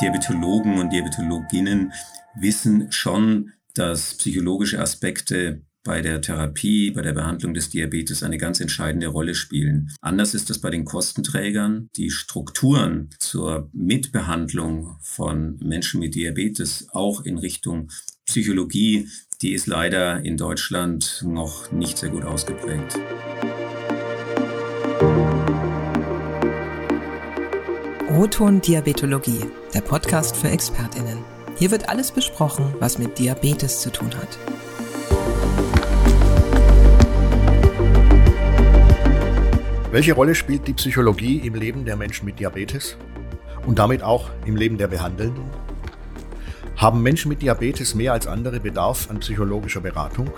Diabetologen und Diabetologinnen wissen schon, dass psychologische Aspekte bei der Therapie, bei der Behandlung des Diabetes eine ganz entscheidende Rolle spielen. Anders ist es bei den Kostenträgern. Die Strukturen zur Mitbehandlung von Menschen mit Diabetes auch in Richtung Psychologie, die ist leider in Deutschland noch nicht sehr gut ausgeprägt. Roton Diabetologie, der Podcast für Expertinnen. Hier wird alles besprochen, was mit Diabetes zu tun hat. Welche Rolle spielt die Psychologie im Leben der Menschen mit Diabetes und damit auch im Leben der Behandelnden? Haben Menschen mit Diabetes mehr als andere Bedarf an psychologischer Beratung?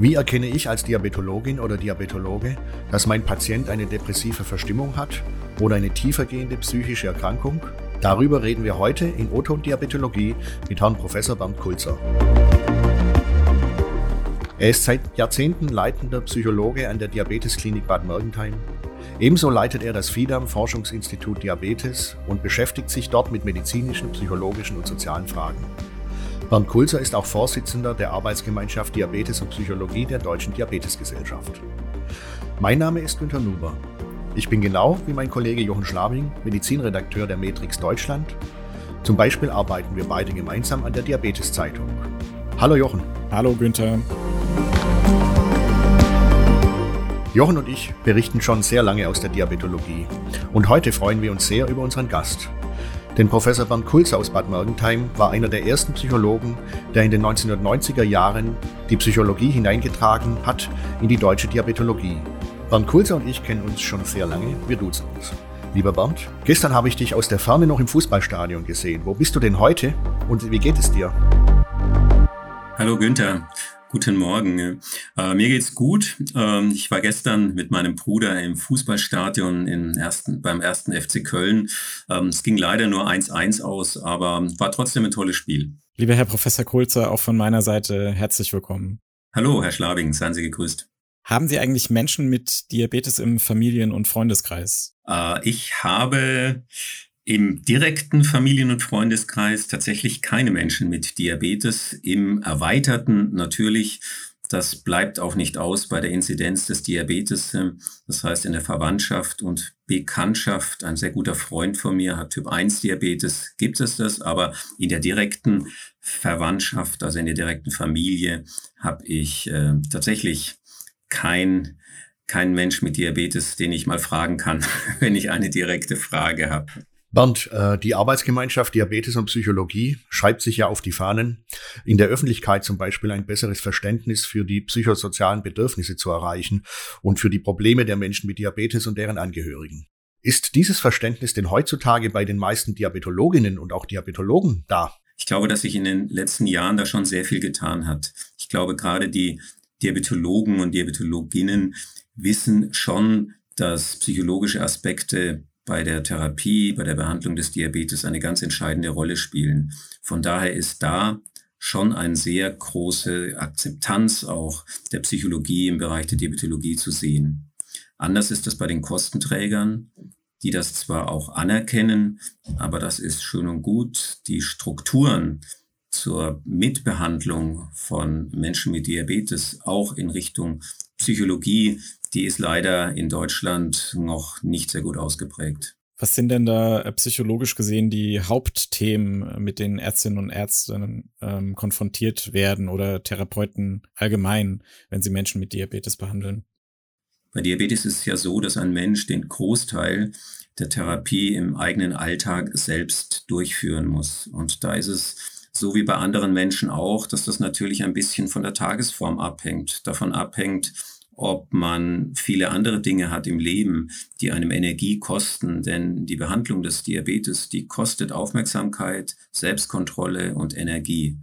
Wie erkenne ich als Diabetologin oder Diabetologe, dass mein Patient eine depressive Verstimmung hat oder eine tiefergehende psychische Erkrankung? Darüber reden wir heute in Oton Diabetologie mit Herrn Professor Bernd Kulzer. Er ist seit Jahrzehnten leitender Psychologe an der Diabetesklinik Bad Mergentheim. Ebenso leitet er das FIDAM Forschungsinstitut Diabetes und beschäftigt sich dort mit medizinischen, psychologischen und sozialen Fragen. Bernd Kulzer ist auch Vorsitzender der Arbeitsgemeinschaft Diabetes und Psychologie der Deutschen Diabetesgesellschaft. Mein Name ist Günter Nuber. Ich bin genau wie mein Kollege Jochen Schlabing Medizinredakteur der Matrix Deutschland. Zum Beispiel arbeiten wir beide gemeinsam an der Diabeteszeitung. Hallo Jochen. Hallo Günther. Jochen und ich berichten schon sehr lange aus der Diabetologie. Und heute freuen wir uns sehr über unseren Gast. Denn Professor Bernd Kulz aus Bad Mergentheim war einer der ersten Psychologen, der in den 1990er Jahren die Psychologie hineingetragen hat in die deutsche Diabetologie. Bernd Kulzer und ich kennen uns schon sehr lange, wir duzen uns. Lieber Bernd, gestern habe ich dich aus der Ferne noch im Fußballstadion gesehen. Wo bist du denn heute und wie geht es dir? Hallo Günther. Guten Morgen. Äh, mir geht's gut. Ähm, ich war gestern mit meinem Bruder im Fußballstadion im ersten, beim ersten FC Köln. Ähm, es ging leider nur 1-1 aus, aber war trotzdem ein tolles Spiel. Lieber Herr Professor Kulzer, auch von meiner Seite herzlich willkommen. Hallo, Herr Schlabing, seien Sie gegrüßt. Haben Sie eigentlich Menschen mit Diabetes im Familien- und Freundeskreis? Äh, ich habe im direkten Familien- und Freundeskreis tatsächlich keine Menschen mit Diabetes. Im erweiterten natürlich. Das bleibt auch nicht aus bei der Inzidenz des Diabetes. Das heißt, in der Verwandtschaft und Bekanntschaft, ein sehr guter Freund von mir hat Typ 1 Diabetes, gibt es das, aber in der direkten Verwandtschaft, also in der direkten Familie, habe ich äh, tatsächlich kein kein Mensch mit Diabetes, den ich mal fragen kann, wenn ich eine direkte Frage habe. Bernd, äh, die Arbeitsgemeinschaft Diabetes und Psychologie schreibt sich ja auf die Fahnen, in der Öffentlichkeit zum Beispiel ein besseres Verständnis für die psychosozialen Bedürfnisse zu erreichen und für die Probleme der Menschen mit Diabetes und deren Angehörigen. Ist dieses Verständnis denn heutzutage bei den meisten Diabetologinnen und auch Diabetologen da? Ich glaube, dass sich in den letzten Jahren da schon sehr viel getan hat. Ich glaube, gerade die Diabetologen und Diabetologinnen wissen schon, dass psychologische Aspekte bei der Therapie, bei der Behandlung des Diabetes eine ganz entscheidende Rolle spielen. Von daher ist da schon eine sehr große Akzeptanz auch der Psychologie im Bereich der Diabetologie zu sehen. Anders ist das bei den Kostenträgern, die das zwar auch anerkennen, aber das ist schön und gut. Die Strukturen zur Mitbehandlung von Menschen mit Diabetes auch in Richtung Psychologie die ist leider in Deutschland noch nicht sehr gut ausgeprägt. Was sind denn da äh, psychologisch gesehen die Hauptthemen, mit denen Ärztinnen und Ärzte ähm, konfrontiert werden oder Therapeuten allgemein, wenn sie Menschen mit Diabetes behandeln? Bei Diabetes ist es ja so, dass ein Mensch den Großteil der Therapie im eigenen Alltag selbst durchführen muss. Und da ist es so wie bei anderen Menschen auch, dass das natürlich ein bisschen von der Tagesform abhängt, davon abhängt, ob man viele andere Dinge hat im Leben, die einem Energie kosten. Denn die Behandlung des Diabetes, die kostet Aufmerksamkeit, Selbstkontrolle und Energie.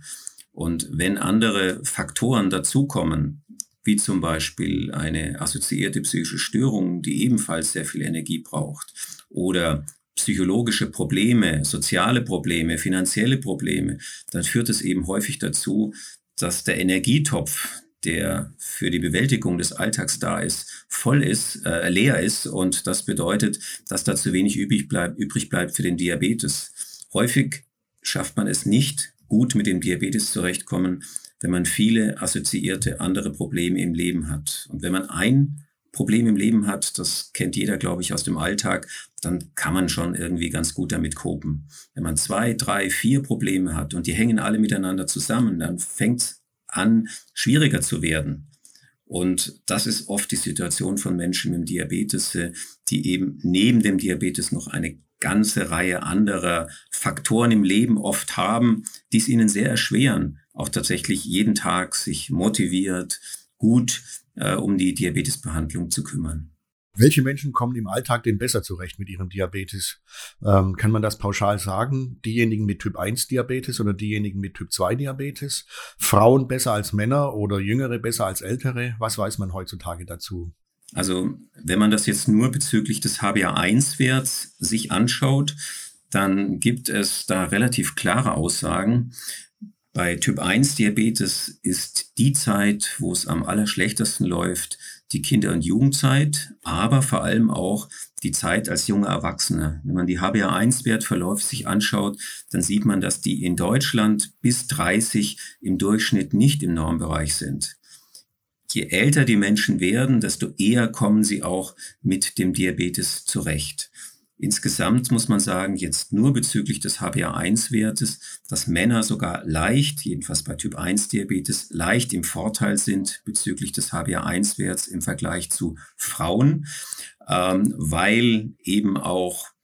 Und wenn andere Faktoren dazukommen, wie zum Beispiel eine assoziierte psychische Störung, die ebenfalls sehr viel Energie braucht, oder psychologische Probleme, soziale Probleme, finanzielle Probleme, dann führt es eben häufig dazu, dass der Energietopf, der für die Bewältigung des Alltags da ist, voll ist, äh, leer ist und das bedeutet, dass da zu wenig übrig bleibt, übrig bleibt für den Diabetes. Häufig schafft man es nicht, gut mit dem Diabetes zurechtkommen, wenn man viele assoziierte andere Probleme im Leben hat. Und wenn man ein Problem im Leben hat, das kennt jeder, glaube ich, aus dem Alltag, dann kann man schon irgendwie ganz gut damit kopen. Wenn man zwei, drei, vier Probleme hat und die hängen alle miteinander zusammen, dann fängt es an, schwieriger zu werden. Und das ist oft die Situation von Menschen mit Diabetes, äh, die eben neben dem Diabetes noch eine ganze Reihe anderer Faktoren im Leben oft haben, die es ihnen sehr erschweren, auch tatsächlich jeden Tag sich motiviert, gut äh, um die Diabetesbehandlung zu kümmern. Welche Menschen kommen im Alltag denn besser zurecht mit ihrem Diabetes? Ähm, kann man das pauschal sagen? Diejenigen mit Typ 1 Diabetes oder diejenigen mit Typ 2 Diabetes? Frauen besser als Männer oder Jüngere besser als Ältere? Was weiß man heutzutage dazu? Also wenn man das jetzt nur bezüglich des HbA1-Werts sich anschaut, dann gibt es da relativ klare Aussagen. Bei Typ 1 Diabetes ist die Zeit, wo es am allerschlechtesten läuft, die Kinder- und Jugendzeit, aber vor allem auch die Zeit als junger Erwachsener. Wenn man die HbA1-Wertverläufe sich anschaut, dann sieht man, dass die in Deutschland bis 30 im Durchschnitt nicht im Normbereich sind. Je älter die Menschen werden, desto eher kommen sie auch mit dem Diabetes zurecht. Insgesamt muss man sagen, jetzt nur bezüglich des HbA1-Wertes, dass Männer sogar leicht, jedenfalls bei Typ 1 Diabetes, leicht im Vorteil sind bezüglich des HbA1-Werts im Vergleich zu Frauen, ähm, weil eben auch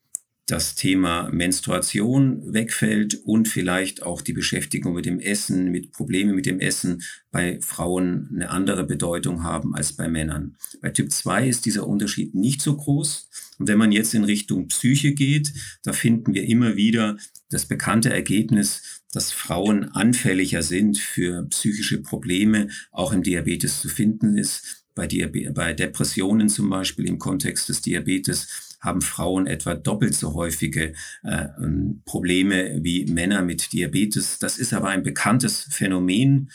das Thema Menstruation wegfällt und vielleicht auch die Beschäftigung mit dem Essen, mit Problemen mit dem Essen bei Frauen eine andere Bedeutung haben als bei Männern. Bei Typ 2 ist dieser Unterschied nicht so groß. Und wenn man jetzt in Richtung Psyche geht, da finden wir immer wieder das bekannte Ergebnis, dass Frauen anfälliger sind für psychische Probleme, auch im Diabetes zu finden ist. Bei, Diabe bei Depressionen zum Beispiel im Kontext des Diabetes haben Frauen etwa doppelt so häufige äh, ähm, Probleme wie Männer mit Diabetes. Das ist aber ein bekanntes Phänomen,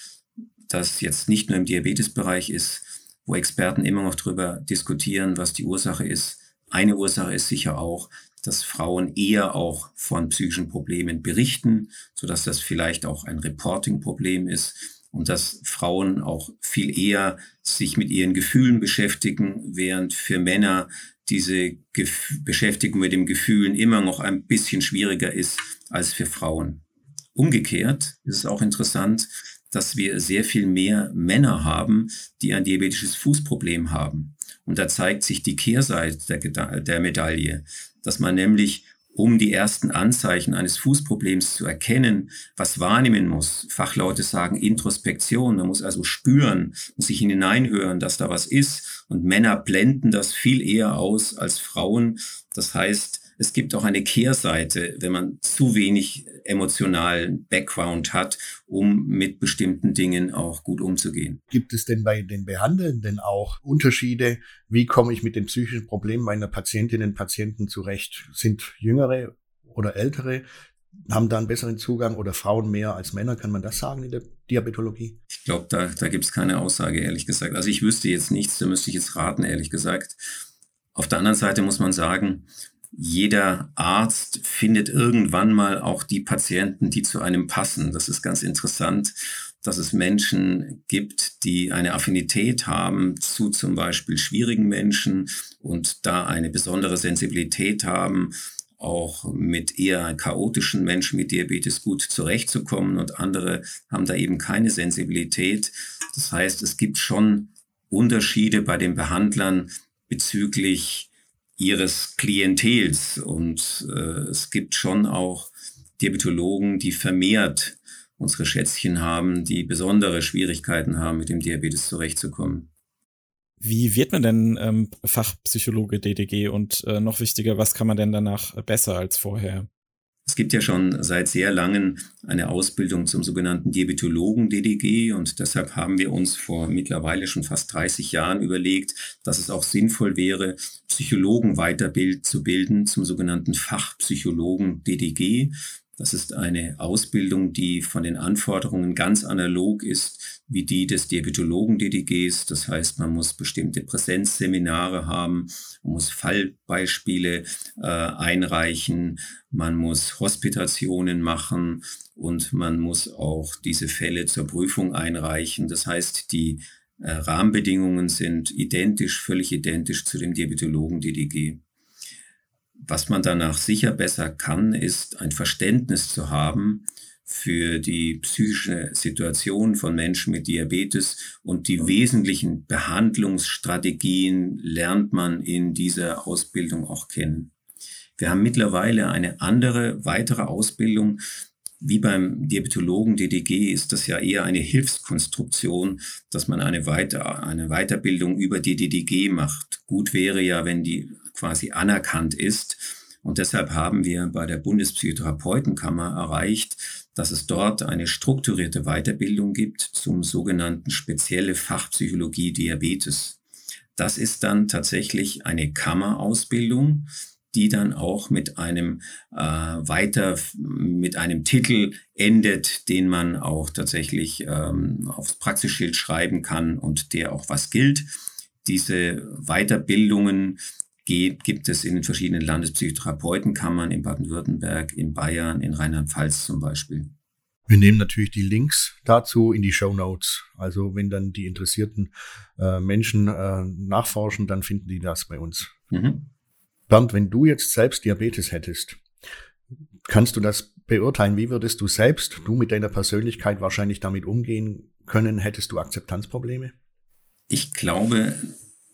das jetzt nicht nur im Diabetesbereich ist, wo Experten immer noch darüber diskutieren, was die Ursache ist. Eine Ursache ist sicher auch, dass Frauen eher auch von psychischen Problemen berichten, sodass das vielleicht auch ein Reporting-Problem ist und dass Frauen auch viel eher sich mit ihren Gefühlen beschäftigen, während für Männer diese Gef Beschäftigung mit den Gefühlen immer noch ein bisschen schwieriger ist als für Frauen. Umgekehrt ist es auch interessant, dass wir sehr viel mehr Männer haben, die ein diabetisches Fußproblem haben. Und da zeigt sich die Kehrseite der, der Medaille, dass man nämlich um die ersten Anzeichen eines Fußproblems zu erkennen, was wahrnehmen muss. Fachleute sagen Introspektion, man muss also spüren, muss sich hineinhören, dass da was ist. Und Männer blenden das viel eher aus als Frauen. Das heißt, es gibt auch eine Kehrseite, wenn man zu wenig emotionalen Background hat, um mit bestimmten Dingen auch gut umzugehen. Gibt es denn bei den Behandelnden auch Unterschiede? Wie komme ich mit den psychischen Problemen meiner Patientinnen und Patienten zurecht? Sind jüngere oder ältere haben da einen besseren Zugang oder Frauen mehr als Männer? Kann man das sagen in der Diabetologie? Ich glaube, da, da gibt es keine Aussage, ehrlich gesagt. Also ich wüsste jetzt nichts, da müsste ich jetzt raten, ehrlich gesagt. Auf der anderen Seite muss man sagen, jeder Arzt findet irgendwann mal auch die Patienten, die zu einem passen. Das ist ganz interessant, dass es Menschen gibt, die eine Affinität haben zu zum Beispiel schwierigen Menschen und da eine besondere Sensibilität haben, auch mit eher chaotischen Menschen mit Diabetes gut zurechtzukommen und andere haben da eben keine Sensibilität. Das heißt, es gibt schon Unterschiede bei den Behandlern bezüglich ihres Klientels. Und äh, es gibt schon auch Diabetologen, die vermehrt unsere Schätzchen haben, die besondere Schwierigkeiten haben, mit dem Diabetes zurechtzukommen. Wie wird man denn ähm, Fachpsychologe DDG und äh, noch wichtiger, was kann man denn danach besser als vorher? Es gibt ja schon seit sehr langem eine Ausbildung zum sogenannten Diabetologen DDG und deshalb haben wir uns vor mittlerweile schon fast 30 Jahren überlegt, dass es auch sinnvoll wäre, Psychologen weiterbild zu bilden zum sogenannten Fachpsychologen DDG. Das ist eine Ausbildung, die von den Anforderungen ganz analog ist wie die des Diabetologen-DDGs. Das heißt, man muss bestimmte Präsenzseminare haben, man muss Fallbeispiele äh, einreichen, man muss Hospitationen machen und man muss auch diese Fälle zur Prüfung einreichen. Das heißt, die äh, Rahmenbedingungen sind identisch, völlig identisch zu dem Diabetologen-DDG. Was man danach sicher besser kann, ist ein Verständnis zu haben für die psychische Situation von Menschen mit Diabetes und die wesentlichen Behandlungsstrategien lernt man in dieser Ausbildung auch kennen. Wir haben mittlerweile eine andere, weitere Ausbildung. Wie beim Diabetologen DDG ist das ja eher eine Hilfskonstruktion, dass man eine, Weiter eine Weiterbildung über die DDG macht. Gut wäre ja, wenn die quasi anerkannt ist. Und deshalb haben wir bei der Bundespsychotherapeutenkammer erreicht, dass es dort eine strukturierte Weiterbildung gibt zum sogenannten spezielle Fachpsychologie Diabetes. Das ist dann tatsächlich eine Kammerausbildung, die dann auch mit einem äh, weiter mit einem Titel endet, den man auch tatsächlich ähm, aufs Praxisschild schreiben kann und der auch was gilt. Diese Weiterbildungen geht, gibt es in den verschiedenen Landespsychotherapeutenkammern in Baden-Württemberg, in Bayern, in Rheinland-Pfalz zum Beispiel. Wir nehmen natürlich die Links dazu in die Show Notes. Also wenn dann die interessierten äh, Menschen äh, nachforschen, dann finden die das bei uns. Mhm. Bernd, wenn du jetzt selbst Diabetes hättest, kannst du das beurteilen? Wie würdest du selbst, du mit deiner Persönlichkeit wahrscheinlich damit umgehen können? Hättest du Akzeptanzprobleme? Ich glaube,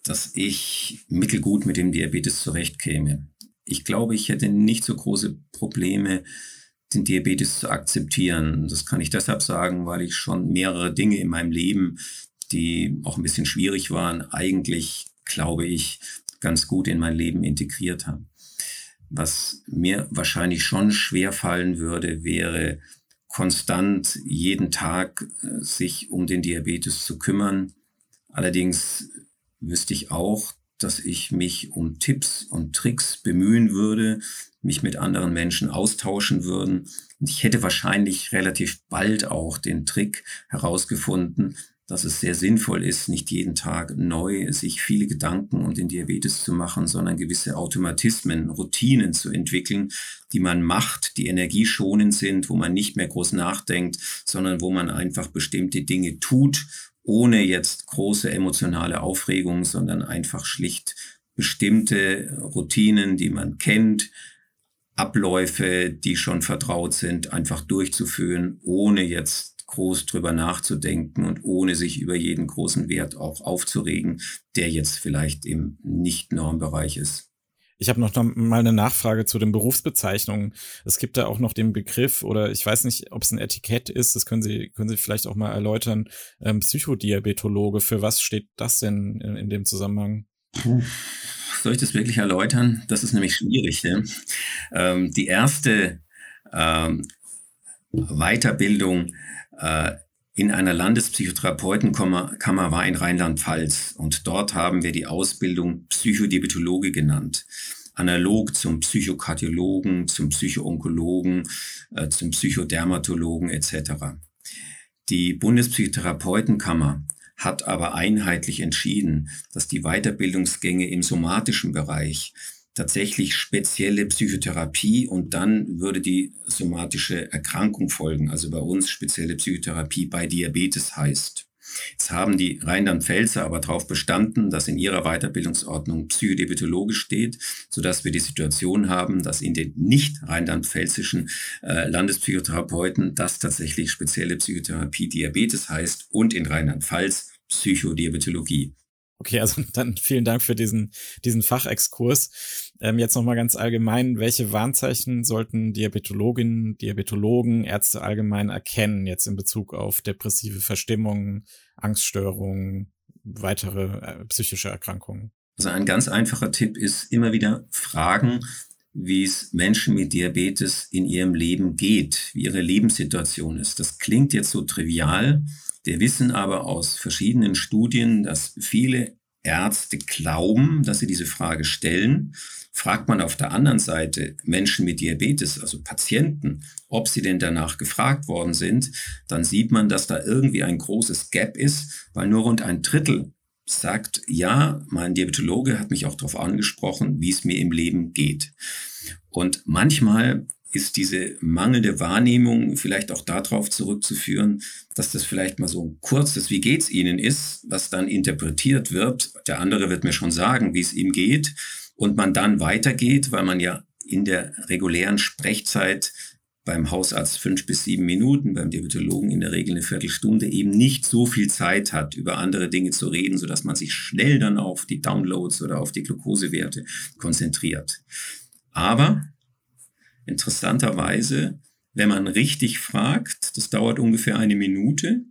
dass ich mittelgut mit dem Diabetes zurechtkäme. Ich glaube, ich hätte nicht so große Probleme, den Diabetes zu akzeptieren. Das kann ich deshalb sagen, weil ich schon mehrere Dinge in meinem Leben, die auch ein bisschen schwierig waren, eigentlich, glaube ich, ganz gut in mein Leben integriert habe. Was mir wahrscheinlich schon schwer fallen würde, wäre konstant jeden Tag äh, sich um den Diabetes zu kümmern. Allerdings wüsste ich auch, dass ich mich um Tipps und Tricks bemühen würde, mich mit anderen Menschen austauschen würden. Und ich hätte wahrscheinlich relativ bald auch den Trick herausgefunden, dass es sehr sinnvoll ist, nicht jeden Tag neu sich viele Gedanken um den Diabetes zu machen, sondern gewisse Automatismen, Routinen zu entwickeln, die man macht, die energieschonend sind, wo man nicht mehr groß nachdenkt, sondern wo man einfach bestimmte Dinge tut ohne jetzt große emotionale Aufregung, sondern einfach schlicht bestimmte Routinen, die man kennt, Abläufe, die schon vertraut sind, einfach durchzuführen, ohne jetzt groß drüber nachzudenken und ohne sich über jeden großen Wert auch aufzuregen, der jetzt vielleicht im Nicht-Normbereich ist. Ich habe noch mal eine Nachfrage zu den Berufsbezeichnungen. Es gibt da auch noch den Begriff oder ich weiß nicht, ob es ein Etikett ist. Das können Sie können Sie vielleicht auch mal erläutern. Ähm, Psychodiabetologe. Für was steht das denn in, in dem Zusammenhang? Soll ich das wirklich erläutern? Das ist nämlich schwierig. Ne? Ähm, die erste ähm, Weiterbildung äh, in einer Landespsychotherapeutenkammer war in Rheinland-Pfalz und dort haben wir die Ausbildung Psychodiabetologe genannt. Analog zum Psychokardiologen, zum Psychoonkologen, äh, zum Psychodermatologen etc. Die Bundespsychotherapeutenkammer hat aber einheitlich entschieden, dass die Weiterbildungsgänge im somatischen Bereich tatsächlich spezielle Psychotherapie und dann würde die somatische Erkrankung folgen. Also bei uns spezielle Psychotherapie bei Diabetes heißt. Jetzt haben die Rheinland-Pfälzer aber darauf bestanden, dass in ihrer Weiterbildungsordnung Psychodiabetologisch steht, sodass wir die Situation haben, dass in den nicht rheinland-pfälzischen äh, Landespsychotherapeuten das tatsächlich spezielle Psychotherapie Diabetes heißt und in Rheinland-Pfalz Psychodiabetologie. Okay, also dann vielen Dank für diesen, diesen Fachexkurs. Ähm, jetzt nochmal ganz allgemein, welche Warnzeichen sollten Diabetologinnen, Diabetologen, Ärzte allgemein erkennen, jetzt in Bezug auf depressive Verstimmungen, Angststörungen, weitere äh, psychische Erkrankungen? Also ein ganz einfacher Tipp ist immer wieder fragen, wie es Menschen mit Diabetes in ihrem Leben geht, wie ihre Lebenssituation ist. Das klingt jetzt so trivial, wir wissen aber aus verschiedenen Studien, dass viele Ärzte glauben, dass sie diese Frage stellen. Fragt man auf der anderen Seite Menschen mit Diabetes, also Patienten, ob sie denn danach gefragt worden sind, dann sieht man, dass da irgendwie ein großes Gap ist, weil nur rund ein Drittel sagt, ja, mein Diabetologe hat mich auch darauf angesprochen, wie es mir im Leben geht. Und manchmal ist diese mangelnde Wahrnehmung vielleicht auch darauf zurückzuführen, dass das vielleicht mal so ein kurzes Wie geht's Ihnen ist, was dann interpretiert wird. Der andere wird mir schon sagen, wie es ihm geht und man dann weitergeht, weil man ja in der regulären Sprechzeit beim Hausarzt fünf bis sieben Minuten, beim Diabetologen in der Regel eine Viertelstunde eben nicht so viel Zeit hat, über andere Dinge zu reden, sodass man sich schnell dann auf die Downloads oder auf die Glukosewerte konzentriert. Aber interessanterweise, wenn man richtig fragt, das dauert ungefähr eine Minute,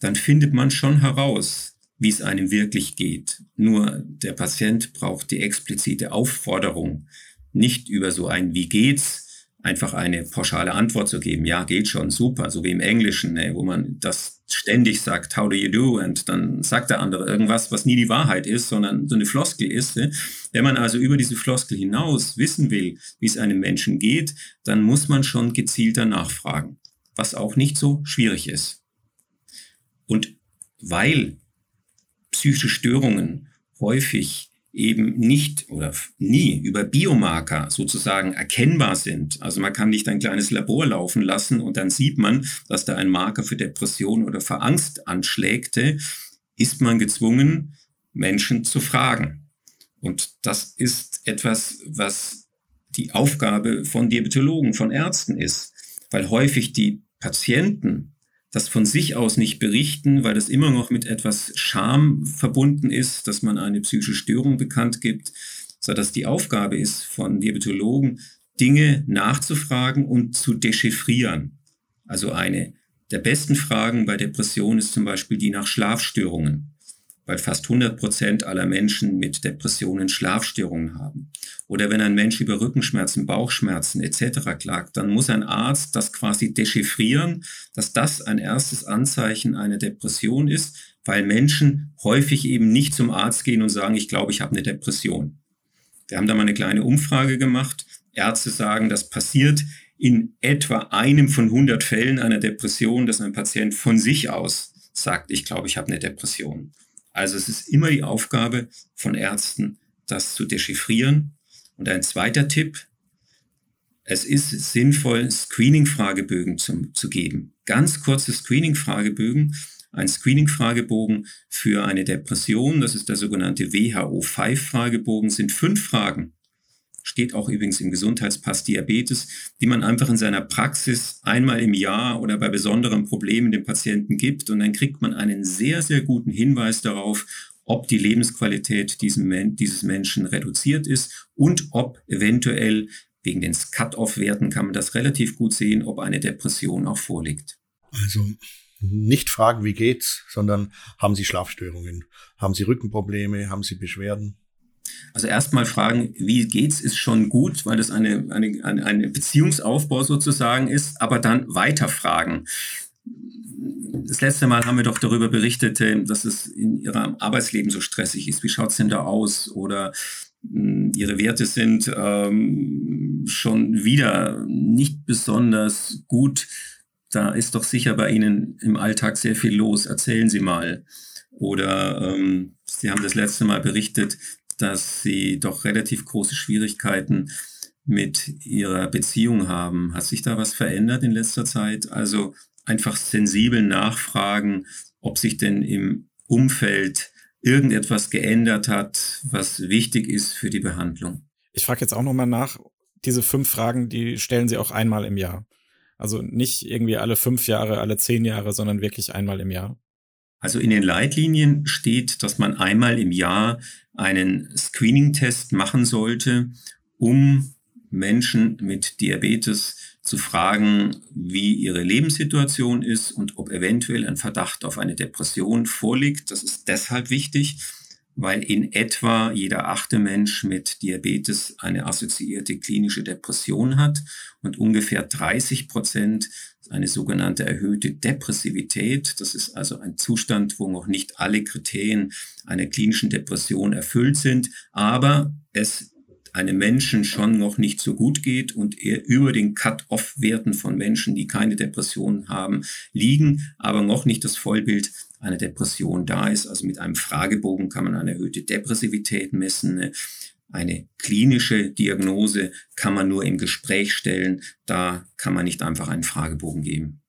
dann findet man schon heraus, wie es einem wirklich geht. Nur der Patient braucht die explizite Aufforderung, nicht über so ein Wie geht's einfach eine pauschale Antwort zu geben. Ja, geht schon, super, so wie im Englischen, ne, wo man das ständig sagt, how do you do? Und dann sagt der andere irgendwas, was nie die Wahrheit ist, sondern so eine Floskel ist. Wenn man also über diese Floskel hinaus wissen will, wie es einem Menschen geht, dann muss man schon gezielter nachfragen, was auch nicht so schwierig ist. Und weil psychische Störungen häufig eben nicht oder nie über Biomarker sozusagen erkennbar sind. Also man kann nicht ein kleines Labor laufen lassen und dann sieht man, dass da ein Marker für Depression oder für Angst anschlägte, ist man gezwungen, Menschen zu fragen. Und das ist etwas, was die Aufgabe von Diabetologen, von Ärzten ist, weil häufig die Patienten das von sich aus nicht berichten, weil das immer noch mit etwas Scham verbunden ist, dass man eine psychische Störung bekannt gibt, sodass die Aufgabe ist von Diabetologen, Dinge nachzufragen und zu dechiffrieren. Also eine der besten Fragen bei Depression ist zum Beispiel die nach Schlafstörungen weil fast 100 Prozent aller Menschen mit Depressionen Schlafstörungen haben. Oder wenn ein Mensch über Rückenschmerzen, Bauchschmerzen etc. klagt, dann muss ein Arzt das quasi dechiffrieren, dass das ein erstes Anzeichen einer Depression ist, weil Menschen häufig eben nicht zum Arzt gehen und sagen, ich glaube, ich habe eine Depression. Wir haben da mal eine kleine Umfrage gemacht. Ärzte sagen, das passiert in etwa einem von 100 Fällen einer Depression, dass ein Patient von sich aus sagt, ich glaube, ich habe eine Depression. Also es ist immer die Aufgabe von Ärzten, das zu dechiffrieren. Und ein zweiter Tipp, es ist sinnvoll, Screening-Fragebögen zu, zu geben. Ganz kurze Screening-Fragebögen. Ein Screening-Fragebogen für eine Depression, das ist der sogenannte WHO-5-Fragebogen, sind fünf Fragen steht auch übrigens im Gesundheitspass Diabetes, die man einfach in seiner Praxis einmal im Jahr oder bei besonderen Problemen dem Patienten gibt. Und dann kriegt man einen sehr, sehr guten Hinweis darauf, ob die Lebensqualität dieses Menschen reduziert ist und ob eventuell wegen den Cut-off-Werten kann man das relativ gut sehen, ob eine Depression auch vorliegt. Also nicht fragen, wie geht's, sondern haben Sie Schlafstörungen? Haben Sie Rückenprobleme? Haben Sie Beschwerden? Also erstmal fragen, wie geht's, ist schon gut, weil das eine, eine, eine, eine Beziehungsaufbau sozusagen ist, aber dann weiter fragen. Das letzte Mal haben wir doch darüber berichtet, äh, dass es in ihrem Arbeitsleben so stressig ist. Wie schaut's denn da aus? Oder hm, ihre Werte sind ähm, schon wieder nicht besonders gut. Da ist doch sicher bei Ihnen im Alltag sehr viel los. Erzählen Sie mal. Oder ähm, Sie haben das letzte Mal berichtet, dass sie doch relativ große Schwierigkeiten mit ihrer Beziehung haben. Hat sich da was verändert in letzter Zeit? Also einfach sensibel nachfragen, ob sich denn im Umfeld irgendetwas geändert hat, was wichtig ist für die Behandlung. Ich frage jetzt auch nochmal nach, diese fünf Fragen, die stellen Sie auch einmal im Jahr. Also nicht irgendwie alle fünf Jahre, alle zehn Jahre, sondern wirklich einmal im Jahr. Also in den Leitlinien steht, dass man einmal im Jahr einen Screening-Test machen sollte, um Menschen mit Diabetes zu fragen, wie ihre Lebenssituation ist und ob eventuell ein Verdacht auf eine Depression vorliegt. Das ist deshalb wichtig, weil in etwa jeder achte Mensch mit Diabetes eine assoziierte klinische Depression hat und ungefähr 30 Prozent eine sogenannte erhöhte Depressivität. Das ist also ein Zustand, wo noch nicht alle Kriterien einer klinischen Depression erfüllt sind, aber es einem Menschen schon noch nicht so gut geht und er über den Cut-off-Werten von Menschen, die keine Depression haben, liegen, aber noch nicht das Vollbild einer Depression da ist. Also mit einem Fragebogen kann man eine erhöhte Depressivität messen. Eine klinische Diagnose kann man nur im Gespräch stellen. Da kann man nicht einfach einen Fragebogen geben.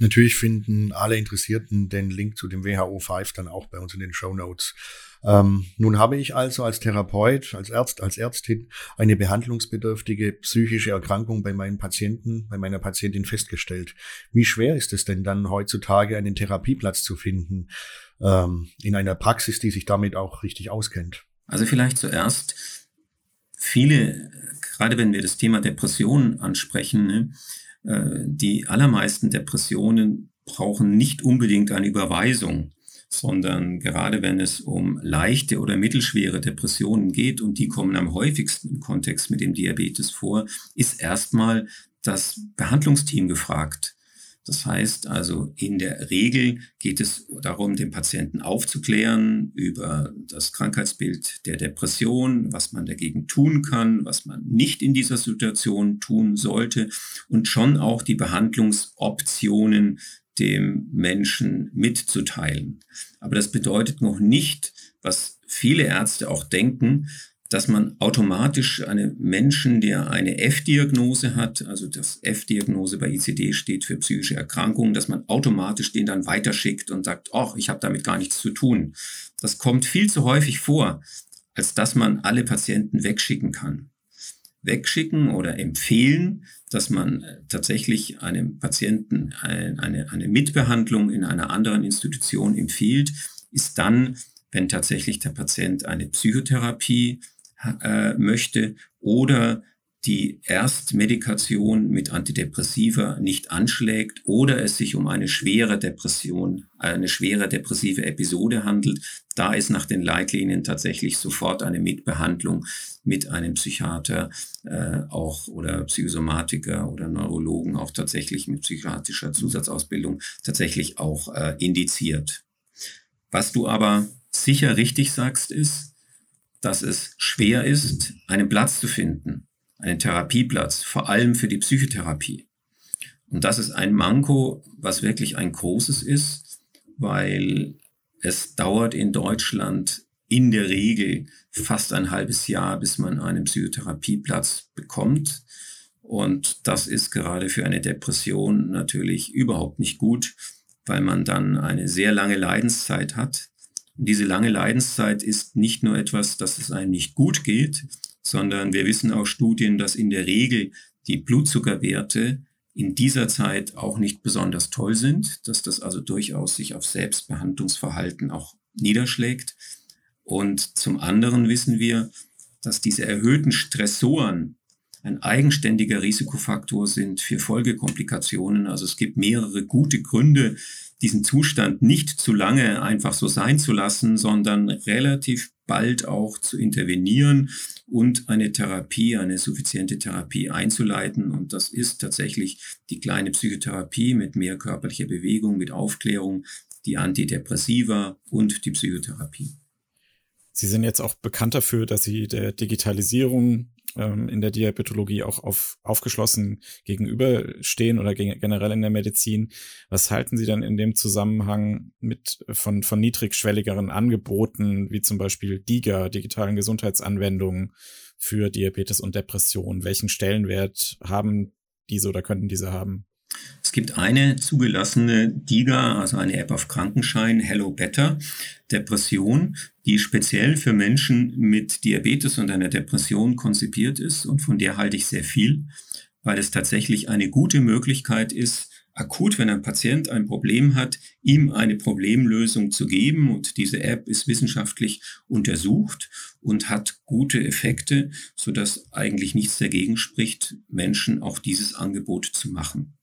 Natürlich finden alle Interessierten den Link zu dem WHO 5 dann auch bei uns in den Show Notes. Ähm, nun habe ich also als Therapeut, als Arzt, als Ärztin eine behandlungsbedürftige psychische Erkrankung bei meinen Patienten, bei meiner Patientin festgestellt. Wie schwer ist es denn dann heutzutage, einen Therapieplatz zu finden ähm, in einer Praxis, die sich damit auch richtig auskennt? Also vielleicht zuerst viele, gerade wenn wir das Thema Depressionen ansprechen, ne, äh, die allermeisten Depressionen brauchen nicht unbedingt eine Überweisung sondern gerade wenn es um leichte oder mittelschwere Depressionen geht, und die kommen am häufigsten im Kontext mit dem Diabetes vor, ist erstmal das Behandlungsteam gefragt. Das heißt also, in der Regel geht es darum, den Patienten aufzuklären über das Krankheitsbild der Depression, was man dagegen tun kann, was man nicht in dieser Situation tun sollte und schon auch die Behandlungsoptionen dem Menschen mitzuteilen. Aber das bedeutet noch nicht, was viele Ärzte auch denken, dass man automatisch einen Menschen, der eine F-Diagnose hat, also das F-Diagnose bei ICD steht für psychische Erkrankungen, dass man automatisch den dann weiterschickt und sagt, ach, ich habe damit gar nichts zu tun. Das kommt viel zu häufig vor, als dass man alle Patienten wegschicken kann. Wegschicken oder empfehlen dass man äh, tatsächlich einem Patienten eine, eine Mitbehandlung in einer anderen Institution empfiehlt, ist dann, wenn tatsächlich der Patient eine Psychotherapie äh, möchte oder die Erstmedikation mit Antidepressiva nicht anschlägt oder es sich um eine schwere Depression, eine schwere depressive Episode handelt, da ist nach den Leitlinien tatsächlich sofort eine Mitbehandlung mit einem Psychiater äh, auch oder Psychosomatiker oder Neurologen auch tatsächlich mit psychiatrischer Zusatzausbildung tatsächlich auch äh, indiziert. Was du aber sicher richtig sagst, ist, dass es schwer ist, einen Platz zu finden einen Therapieplatz, vor allem für die Psychotherapie. Und das ist ein Manko, was wirklich ein großes ist, weil es dauert in Deutschland in der Regel fast ein halbes Jahr, bis man einen Psychotherapieplatz bekommt. Und das ist gerade für eine Depression natürlich überhaupt nicht gut, weil man dann eine sehr lange Leidenszeit hat. Diese lange Leidenszeit ist nicht nur etwas, dass es einem nicht gut geht, sondern wir wissen aus Studien, dass in der Regel die Blutzuckerwerte in dieser Zeit auch nicht besonders toll sind, dass das also durchaus sich auf Selbstbehandlungsverhalten auch niederschlägt. Und zum anderen wissen wir, dass diese erhöhten Stressoren ein eigenständiger Risikofaktor sind für Folgekomplikationen. Also es gibt mehrere gute Gründe, diesen Zustand nicht zu lange einfach so sein zu lassen, sondern relativ bald auch zu intervenieren und eine Therapie, eine suffiziente Therapie einzuleiten. Und das ist tatsächlich die kleine Psychotherapie mit mehr körperlicher Bewegung, mit Aufklärung, die Antidepressiva und die Psychotherapie. Sie sind jetzt auch bekannt dafür, dass Sie der Digitalisierung ähm, in der Diabetologie auch auf, aufgeschlossen gegenüberstehen oder ge generell in der Medizin. Was halten Sie dann in dem Zusammenhang mit von, von niedrigschwelligeren Angeboten, wie zum Beispiel DIGA, digitalen Gesundheitsanwendungen für Diabetes und Depression? Welchen Stellenwert haben diese oder könnten diese haben? Es gibt eine zugelassene DIGA, also eine App auf Krankenschein, Hello Better, Depression, die speziell für Menschen mit Diabetes und einer Depression konzipiert ist und von der halte ich sehr viel, weil es tatsächlich eine gute Möglichkeit ist, akut, wenn ein Patient ein Problem hat, ihm eine Problemlösung zu geben. Und diese App ist wissenschaftlich untersucht und hat gute Effekte, sodass eigentlich nichts dagegen spricht, Menschen auch dieses Angebot zu machen.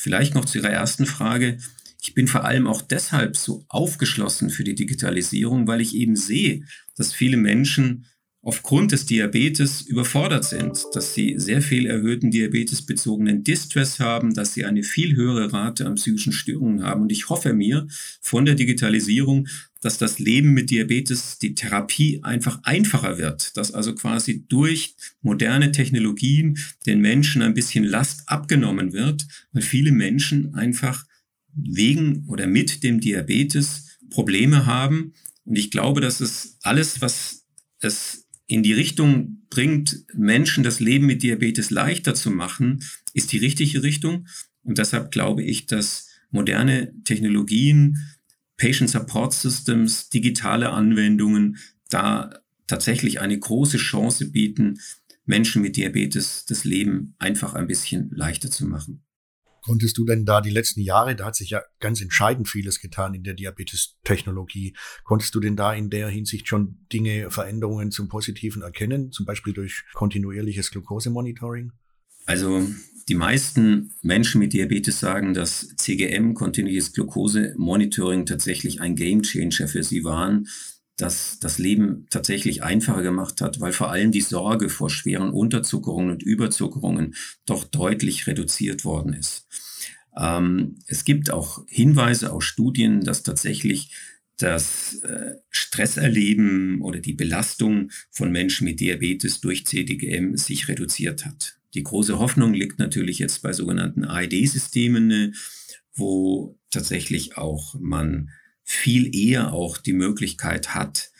Vielleicht noch zu Ihrer ersten Frage. ich bin vor allem auch deshalb so aufgeschlossen für die Digitalisierung, weil ich eben sehe, dass viele Menschen aufgrund des Diabetes überfordert sind, dass sie sehr viel erhöhten diabetesbezogenen Distress haben, dass sie eine viel höhere Rate an psychischen Störungen haben. Und ich hoffe mir von der Digitalisierung, dass das Leben mit Diabetes, die Therapie einfach einfacher wird, dass also quasi durch moderne Technologien den Menschen ein bisschen Last abgenommen wird, weil viele Menschen einfach wegen oder mit dem Diabetes Probleme haben. Und ich glaube, dass es alles, was es in die Richtung bringt, Menschen das Leben mit Diabetes leichter zu machen, ist die richtige Richtung. Und deshalb glaube ich, dass moderne Technologien, Patient Support Systems, digitale Anwendungen da tatsächlich eine große Chance bieten, Menschen mit Diabetes das Leben einfach ein bisschen leichter zu machen. Konntest du denn da die letzten Jahre, da hat sich ja ganz entscheidend vieles getan in der Diabetes-Technologie, konntest du denn da in der Hinsicht schon Dinge, Veränderungen zum Positiven erkennen, zum Beispiel durch kontinuierliches Glukosemonitoring? Also die meisten Menschen mit Diabetes sagen, dass CGM, kontinuierliches Glukosemonitoring, tatsächlich ein Gamechanger für sie waren das das Leben tatsächlich einfacher gemacht hat, weil vor allem die Sorge vor schweren Unterzuckerungen und Überzuckerungen doch deutlich reduziert worden ist. Ähm, es gibt auch Hinweise aus Studien, dass tatsächlich das äh, Stresserleben oder die Belastung von Menschen mit Diabetes durch CDGM sich reduziert hat. Die große Hoffnung liegt natürlich jetzt bei sogenannten AED-Systemen, wo tatsächlich auch man viel eher auch die Möglichkeit hat,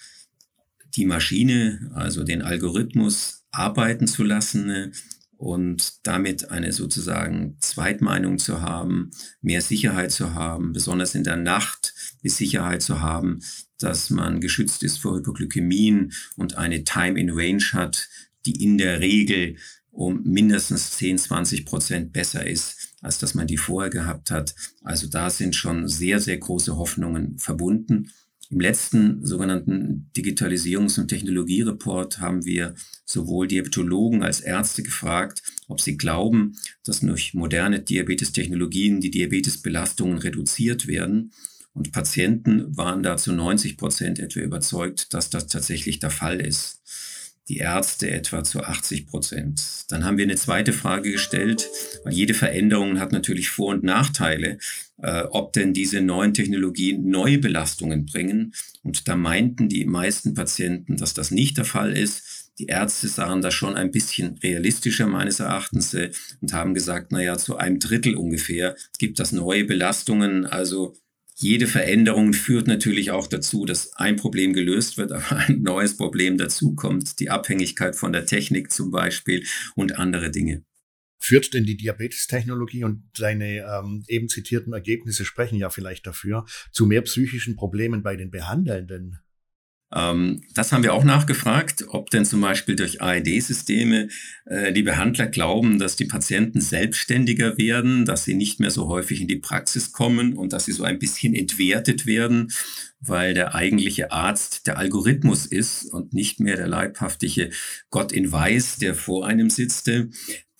die Maschine, also den Algorithmus arbeiten zu lassen und damit eine sozusagen Zweitmeinung zu haben, mehr Sicherheit zu haben, besonders in der Nacht die Sicherheit zu haben, dass man geschützt ist vor Hypoglykämien und eine Time in Range hat, die in der Regel um mindestens 10, 20 Prozent besser ist, als dass man die vorher gehabt hat. Also da sind schon sehr, sehr große Hoffnungen verbunden. Im letzten sogenannten Digitalisierungs- und Technologiereport haben wir sowohl Diabetologen als Ärzte gefragt, ob sie glauben, dass durch moderne Diabetestechnologien die Diabetesbelastungen reduziert werden. Und Patienten waren da zu 90 Prozent etwa überzeugt, dass das tatsächlich der Fall ist die Ärzte etwa zu 80 Prozent. Dann haben wir eine zweite Frage gestellt, weil jede Veränderung hat natürlich Vor- und Nachteile, äh, ob denn diese neuen Technologien neue Belastungen bringen. Und da meinten die meisten Patienten, dass das nicht der Fall ist. Die Ärzte sahen das schon ein bisschen realistischer meines Erachtens äh, und haben gesagt, naja, zu einem Drittel ungefähr gibt das neue Belastungen. Also jede Veränderung führt natürlich auch dazu, dass ein Problem gelöst wird, aber ein neues Problem dazukommt. Die Abhängigkeit von der Technik zum Beispiel und andere Dinge. Führt denn die Diabetestechnologie und seine ähm, eben zitierten Ergebnisse sprechen ja vielleicht dafür zu mehr psychischen Problemen bei den Behandelnden? Ähm, das haben wir auch nachgefragt, ob denn zum Beispiel durch AED-Systeme äh, die Behandler glauben, dass die Patienten selbstständiger werden, dass sie nicht mehr so häufig in die Praxis kommen und dass sie so ein bisschen entwertet werden, weil der eigentliche Arzt der Algorithmus ist und nicht mehr der leibhaftige Gott in Weiß, der vor einem sitzte.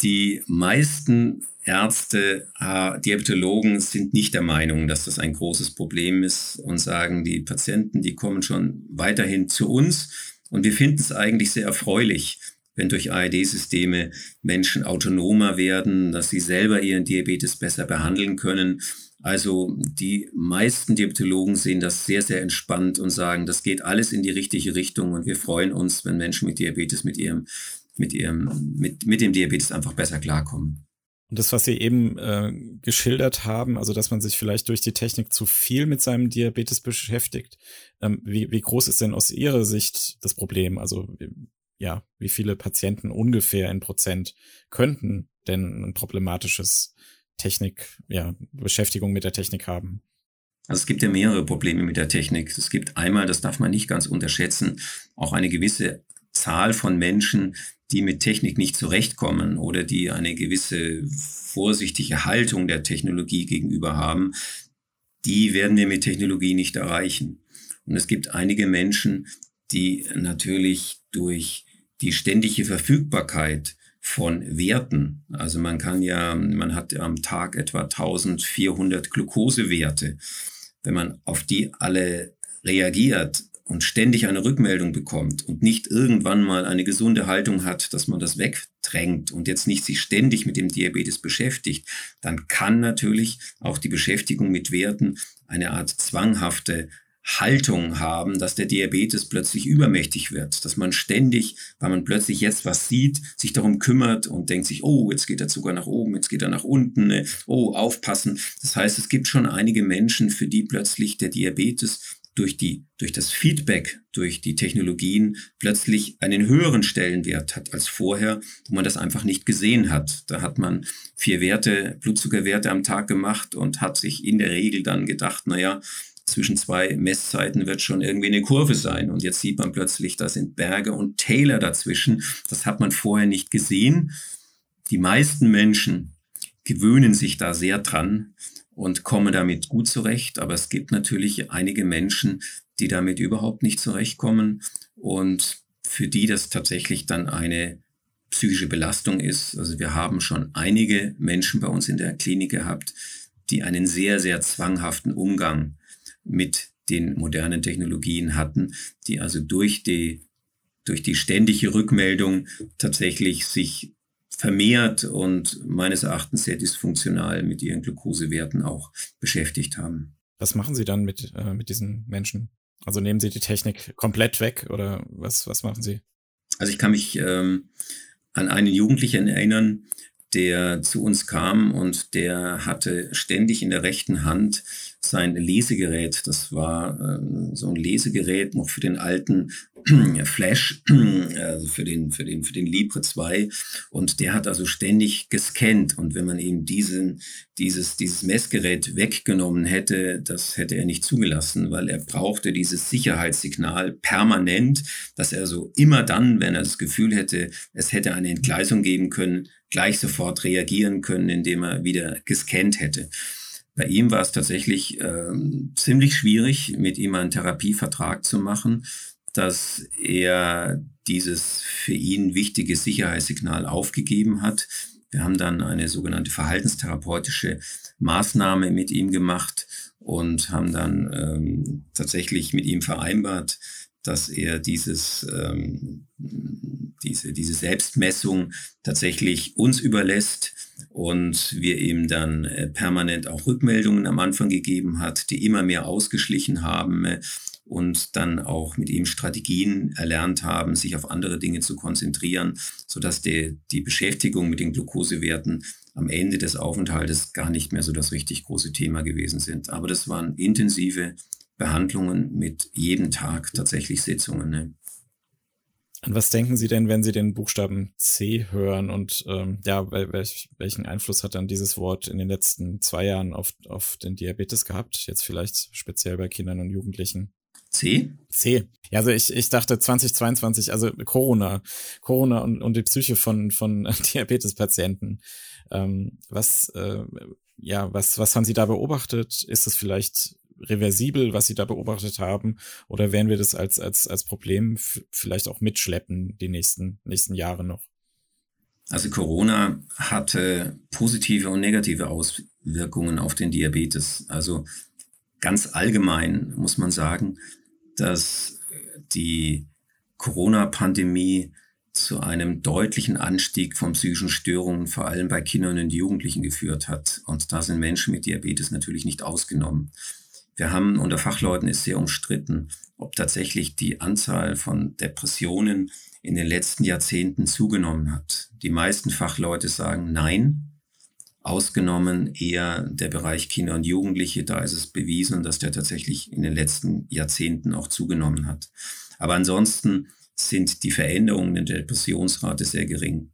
Die meisten Ärzte, äh, Diabetologen sind nicht der Meinung, dass das ein großes Problem ist und sagen, die Patienten, die kommen schon weiterhin zu uns. Und wir finden es eigentlich sehr erfreulich, wenn durch ARD-Systeme Menschen autonomer werden, dass sie selber ihren Diabetes besser behandeln können. Also die meisten Diabetologen sehen das sehr, sehr entspannt und sagen, das geht alles in die richtige Richtung und wir freuen uns, wenn Menschen mit Diabetes mit ihrem, mit ihrem, mit, mit dem Diabetes einfach besser klarkommen. Und das, was Sie eben äh, geschildert haben, also dass man sich vielleicht durch die Technik zu viel mit seinem Diabetes beschäftigt, ähm, wie, wie groß ist denn aus Ihrer Sicht das Problem? Also ja, wie viele Patienten ungefähr in Prozent könnten denn ein problematisches Technik, ja, Beschäftigung mit der Technik haben? Also es gibt ja mehrere Probleme mit der Technik. Es gibt einmal, das darf man nicht ganz unterschätzen, auch eine gewisse Zahl von Menschen, die mit Technik nicht zurechtkommen oder die eine gewisse vorsichtige Haltung der Technologie gegenüber haben, die werden wir mit Technologie nicht erreichen. Und es gibt einige Menschen, die natürlich durch die ständige Verfügbarkeit von Werten. Also man kann ja, man hat am Tag etwa 1400 Glukosewerte. Wenn man auf die alle reagiert und ständig eine Rückmeldung bekommt und nicht irgendwann mal eine gesunde Haltung hat, dass man das wegdrängt und jetzt nicht sich ständig mit dem Diabetes beschäftigt, dann kann natürlich auch die Beschäftigung mit Werten eine Art zwanghafte Haltung haben, dass der Diabetes plötzlich übermächtig wird, dass man ständig, weil man plötzlich jetzt was sieht, sich darum kümmert und denkt sich, oh, jetzt geht der Zucker nach oben, jetzt geht er nach unten, ne? oh, aufpassen. Das heißt, es gibt schon einige Menschen, für die plötzlich der Diabetes durch, die, durch das Feedback, durch die Technologien plötzlich einen höheren Stellenwert hat als vorher, wo man das einfach nicht gesehen hat. Da hat man vier Werte, Blutzuckerwerte am Tag gemacht und hat sich in der Regel dann gedacht, naja, zwischen zwei Messzeiten wird schon irgendwie eine Kurve sein. Und jetzt sieht man plötzlich, da sind Berge und Täler dazwischen. Das hat man vorher nicht gesehen. Die meisten Menschen gewöhnen sich da sehr dran und kommen damit gut zurecht. Aber es gibt natürlich einige Menschen, die damit überhaupt nicht zurechtkommen und für die das tatsächlich dann eine psychische Belastung ist. Also wir haben schon einige Menschen bei uns in der Klinik gehabt, die einen sehr, sehr zwanghaften Umgang mit den modernen Technologien hatten, die also durch die, durch die ständige Rückmeldung tatsächlich sich vermehrt und meines Erachtens sehr dysfunktional mit ihren Glukosewerten auch beschäftigt haben. Was machen Sie dann mit, äh, mit diesen Menschen? Also nehmen Sie die Technik komplett weg oder was, was machen Sie? Also ich kann mich ähm, an einen Jugendlichen erinnern, der zu uns kam und der hatte ständig in der rechten Hand sein Lesegerät. Das war äh, so ein Lesegerät noch für den alten Flash, also für den, für den, für den Libre 2. Und der hat also ständig gescannt. Und wenn man ihm diesen, dieses, dieses Messgerät weggenommen hätte, das hätte er nicht zugelassen, weil er brauchte dieses Sicherheitssignal permanent, dass er so immer dann, wenn er das Gefühl hätte, es hätte eine Entgleisung geben können, gleich sofort reagieren können, indem er wieder gescannt hätte. Bei ihm war es tatsächlich äh, ziemlich schwierig, mit ihm einen Therapievertrag zu machen, dass er dieses für ihn wichtige Sicherheitssignal aufgegeben hat. Wir haben dann eine sogenannte verhaltenstherapeutische Maßnahme mit ihm gemacht und haben dann ähm, tatsächlich mit ihm vereinbart, dass er dieses, ähm, diese, diese Selbstmessung tatsächlich uns überlässt und wir ihm dann äh, permanent auch Rückmeldungen am Anfang gegeben hat, die immer mehr ausgeschlichen haben äh, und dann auch mit ihm Strategien erlernt haben, sich auf andere Dinge zu konzentrieren, sodass die, die Beschäftigung mit den Glukosewerten am Ende des Aufenthaltes gar nicht mehr so das richtig große Thema gewesen sind. Aber das waren intensive Behandlungen mit jedem Tag tatsächlich Sitzungen. Ne? An was denken Sie denn, wenn Sie den Buchstaben C hören und ähm, ja, welch, welchen Einfluss hat dann dieses Wort in den letzten zwei Jahren auf, auf den Diabetes gehabt? Jetzt vielleicht speziell bei Kindern und Jugendlichen. C? C. Ja, also ich, ich dachte 2022, also Corona, Corona und, und die Psyche von, von Diabetespatienten. Ähm, was, äh, ja, was, was haben Sie da beobachtet? Ist es vielleicht reversibel, was Sie da beobachtet haben? Oder werden wir das als, als, als Problem vielleicht auch mitschleppen die nächsten, nächsten Jahre noch? Also Corona hatte positive und negative Auswirkungen auf den Diabetes. Also ganz allgemein muss man sagen, dass die Corona-Pandemie zu einem deutlichen Anstieg von psychischen Störungen, vor allem bei Kindern und Jugendlichen geführt hat. Und da sind Menschen mit Diabetes natürlich nicht ausgenommen. Wir haben unter Fachleuten ist sehr umstritten, ob tatsächlich die Anzahl von Depressionen in den letzten Jahrzehnten zugenommen hat. Die meisten Fachleute sagen nein, ausgenommen eher der Bereich Kinder und Jugendliche. Da ist es bewiesen, dass der tatsächlich in den letzten Jahrzehnten auch zugenommen hat. Aber ansonsten sind die Veränderungen in der Depressionsrate sehr gering.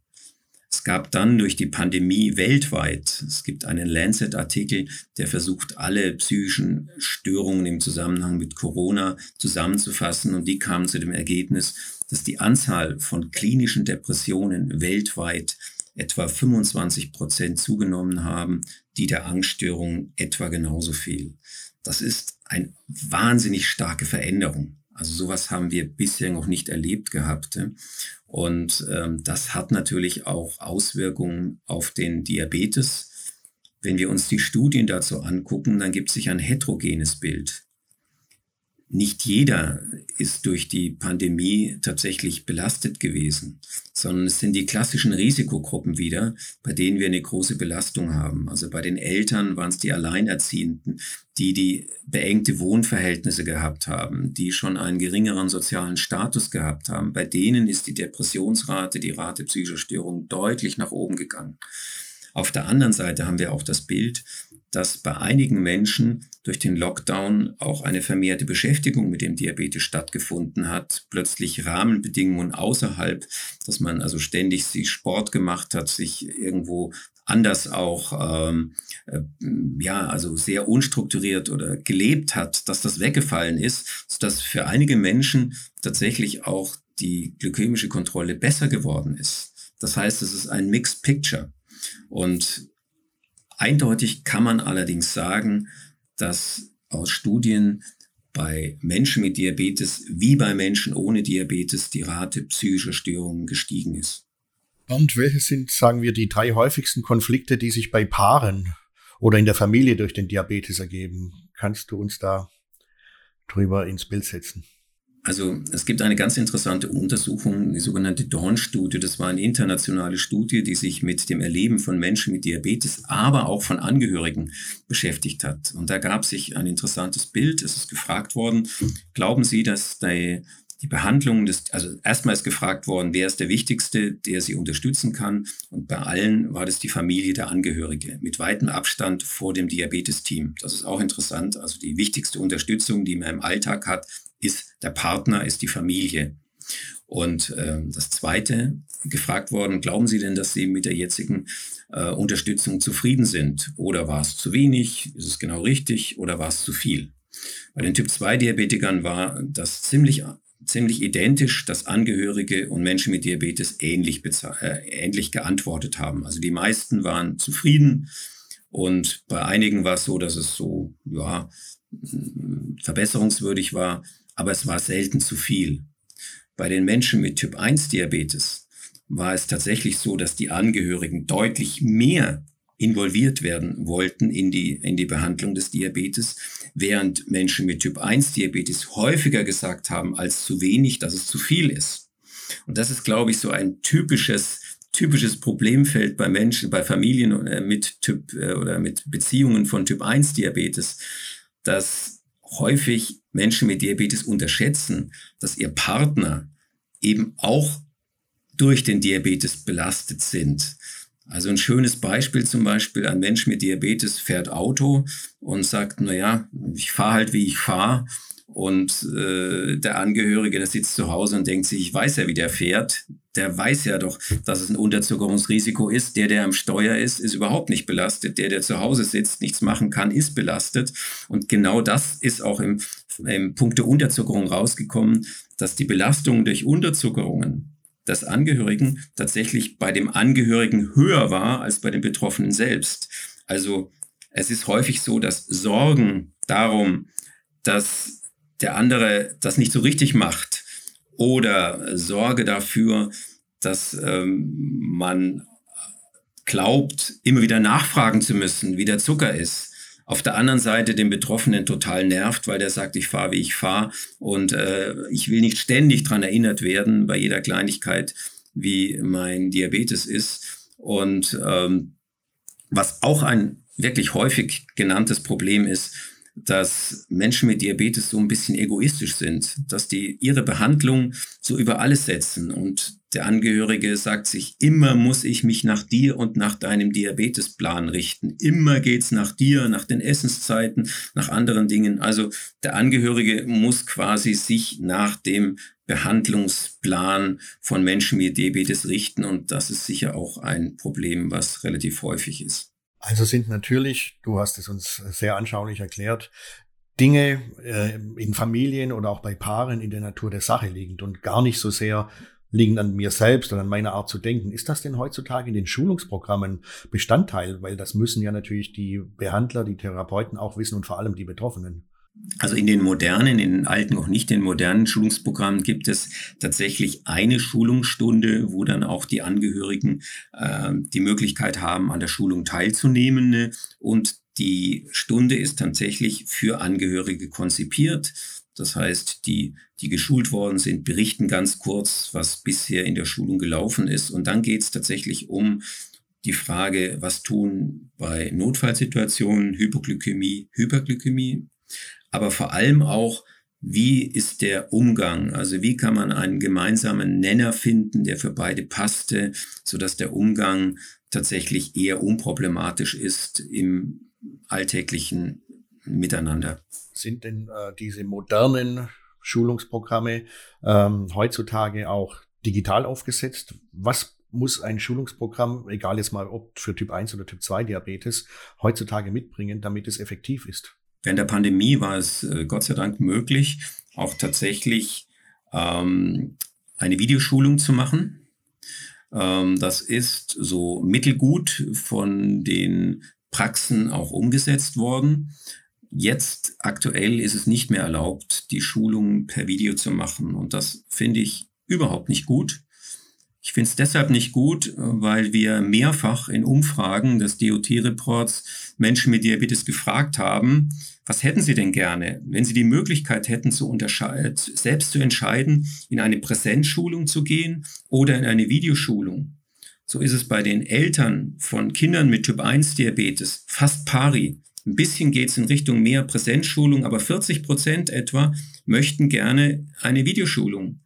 Es gab dann durch die Pandemie weltweit, es gibt einen Lancet-Artikel, der versucht, alle psychischen Störungen im Zusammenhang mit Corona zusammenzufassen und die kamen zu dem Ergebnis, dass die Anzahl von klinischen Depressionen weltweit etwa 25 Prozent zugenommen haben, die der Angststörung etwa genauso viel. Das ist eine wahnsinnig starke Veränderung. Also sowas haben wir bisher noch nicht erlebt gehabt. Und ähm, das hat natürlich auch Auswirkungen auf den Diabetes. Wenn wir uns die Studien dazu angucken, dann gibt es sich ein heterogenes Bild nicht jeder ist durch die Pandemie tatsächlich belastet gewesen, sondern es sind die klassischen Risikogruppen wieder, bei denen wir eine große Belastung haben. Also bei den Eltern waren es die Alleinerziehenden, die die beengte Wohnverhältnisse gehabt haben, die schon einen geringeren sozialen Status gehabt haben. Bei denen ist die Depressionsrate, die Rate psychischer Störungen deutlich nach oben gegangen. Auf der anderen Seite haben wir auch das Bild, dass bei einigen Menschen durch den Lockdown auch eine vermehrte Beschäftigung mit dem Diabetes stattgefunden hat, plötzlich Rahmenbedingungen außerhalb, dass man also ständig sich Sport gemacht hat, sich irgendwo anders auch ähm, äh, ja also sehr unstrukturiert oder gelebt hat, dass das weggefallen ist, dass für einige Menschen tatsächlich auch die glykämische Kontrolle besser geworden ist. Das heißt, es ist ein Mixed Picture. Und Eindeutig kann man allerdings sagen, dass aus Studien bei Menschen mit Diabetes wie bei Menschen ohne Diabetes die Rate psychischer Störungen gestiegen ist. Und welche sind, sagen wir, die drei häufigsten Konflikte, die sich bei Paaren oder in der Familie durch den Diabetes ergeben? Kannst du uns da drüber ins Bild setzen? Also es gibt eine ganz interessante Untersuchung, die sogenannte Dawn-Studie. Das war eine internationale Studie, die sich mit dem Erleben von Menschen mit Diabetes, aber auch von Angehörigen beschäftigt hat. Und da gab sich ein interessantes Bild. Es ist gefragt worden, glauben Sie, dass die, die Behandlung des, also erstmal ist gefragt worden, wer ist der Wichtigste, der Sie unterstützen kann. Und bei allen war das die Familie der Angehörige mit weitem Abstand vor dem Diabetes-Team. Das ist auch interessant. Also die wichtigste Unterstützung, die man im Alltag hat, ist der Partner, ist die Familie. Und äh, das Zweite, gefragt worden, glauben Sie denn, dass Sie mit der jetzigen äh, Unterstützung zufrieden sind? Oder war es zu wenig? Ist es genau richtig? Oder war es zu viel? Bei den Typ-2-Diabetikern war das ziemlich, ziemlich identisch, dass Angehörige und Menschen mit Diabetes ähnlich, äh, ähnlich geantwortet haben. Also die meisten waren zufrieden und bei einigen war es so, dass es so ja, verbesserungswürdig war aber es war selten zu viel. Bei den Menschen mit Typ 1 Diabetes war es tatsächlich so, dass die Angehörigen deutlich mehr involviert werden wollten in die, in die Behandlung des Diabetes, während Menschen mit Typ 1 Diabetes häufiger gesagt haben als zu wenig, dass es zu viel ist. Und das ist, glaube ich, so ein typisches typisches Problemfeld bei Menschen, bei Familien äh, mit Typ äh, oder mit Beziehungen von Typ 1 Diabetes, dass häufig Menschen mit Diabetes unterschätzen, dass ihr Partner eben auch durch den Diabetes belastet sind. Also ein schönes Beispiel zum Beispiel, ein Mensch mit Diabetes fährt Auto und sagt, na ja, ich fahre halt, wie ich fahre. Und äh, der Angehörige, der sitzt zu Hause und denkt sich, ich weiß ja, wie der fährt. Der weiß ja doch, dass es ein Unterzuckerungsrisiko ist. Der, der am Steuer ist, ist überhaupt nicht belastet. Der, der zu Hause sitzt, nichts machen kann, ist belastet. Und genau das ist auch im, im Punkte Unterzuckerung rausgekommen, dass die Belastung durch Unterzuckerungen des Angehörigen tatsächlich bei dem Angehörigen höher war als bei den Betroffenen selbst. Also es ist häufig so, dass Sorgen darum, dass der andere das nicht so richtig macht oder Sorge dafür, dass ähm, man glaubt, immer wieder nachfragen zu müssen, wie der Zucker ist. Auf der anderen Seite den Betroffenen total nervt, weil der sagt, ich fahre, wie ich fahre und äh, ich will nicht ständig dran erinnert werden bei jeder Kleinigkeit, wie mein Diabetes ist. Und ähm, was auch ein wirklich häufig genanntes Problem ist, dass Menschen mit Diabetes so ein bisschen egoistisch sind, dass die ihre Behandlung so über alles setzen und der Angehörige sagt sich, immer muss ich mich nach dir und nach deinem Diabetesplan richten. Immer geht's nach dir, nach den Essenszeiten, nach anderen Dingen. Also der Angehörige muss quasi sich nach dem Behandlungsplan von Menschen mit Diabetes richten und das ist sicher auch ein Problem, was relativ häufig ist. Also sind natürlich, du hast es uns sehr anschaulich erklärt, Dinge äh, in Familien oder auch bei Paaren in der Natur der Sache liegend und gar nicht so sehr liegen an mir selbst und an meiner Art zu denken. Ist das denn heutzutage in den Schulungsprogrammen Bestandteil? Weil das müssen ja natürlich die Behandler, die Therapeuten auch wissen und vor allem die Betroffenen. Also in den modernen, in den alten, auch nicht in den modernen Schulungsprogrammen gibt es tatsächlich eine Schulungsstunde, wo dann auch die Angehörigen äh, die Möglichkeit haben, an der Schulung teilzunehmen. Ne? Und die Stunde ist tatsächlich für Angehörige konzipiert. Das heißt, die, die geschult worden sind, berichten ganz kurz, was bisher in der Schulung gelaufen ist. Und dann geht es tatsächlich um die Frage, was tun bei Notfallsituationen, Hypoglykämie, Hyperglykämie, aber vor allem auch, wie ist der Umgang? Also wie kann man einen gemeinsamen Nenner finden, der für beide passte, sodass der Umgang tatsächlich eher unproblematisch ist im alltäglichen Miteinander. Sind denn äh, diese modernen Schulungsprogramme ähm, heutzutage auch digital aufgesetzt? Was muss ein Schulungsprogramm, egal jetzt mal ob für Typ 1 oder Typ 2 Diabetes, heutzutage mitbringen, damit es effektiv ist? Während der Pandemie war es äh, Gott sei Dank möglich, auch tatsächlich ähm, eine Videoschulung zu machen. Ähm, das ist so mittelgut von den Praxen auch umgesetzt worden. Jetzt aktuell ist es nicht mehr erlaubt, die Schulung per Video zu machen. Und das finde ich überhaupt nicht gut. Ich finde es deshalb nicht gut, weil wir mehrfach in Umfragen des DOT-Reports Menschen mit Diabetes gefragt haben, was hätten sie denn gerne, wenn sie die Möglichkeit hätten, zu selbst zu entscheiden, in eine Präsenzschulung zu gehen oder in eine Videoschulung. So ist es bei den Eltern von Kindern mit Typ 1 Diabetes fast pari. Ein bisschen geht es in Richtung mehr Präsenzschulung, aber 40 Prozent etwa möchten gerne eine Videoschulung.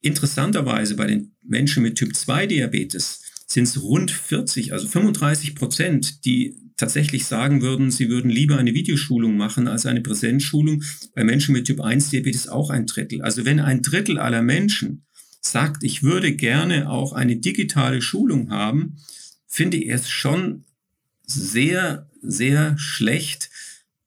Interessanterweise bei den Menschen mit Typ 2 Diabetes sind es rund 40, also 35 Prozent, die tatsächlich sagen würden, sie würden lieber eine Videoschulung machen als eine Präsenzschulung. Bei Menschen mit Typ 1 Diabetes auch ein Drittel. Also wenn ein Drittel aller Menschen sagt, ich würde gerne auch eine digitale Schulung haben, finde ich es schon sehr, sehr schlecht,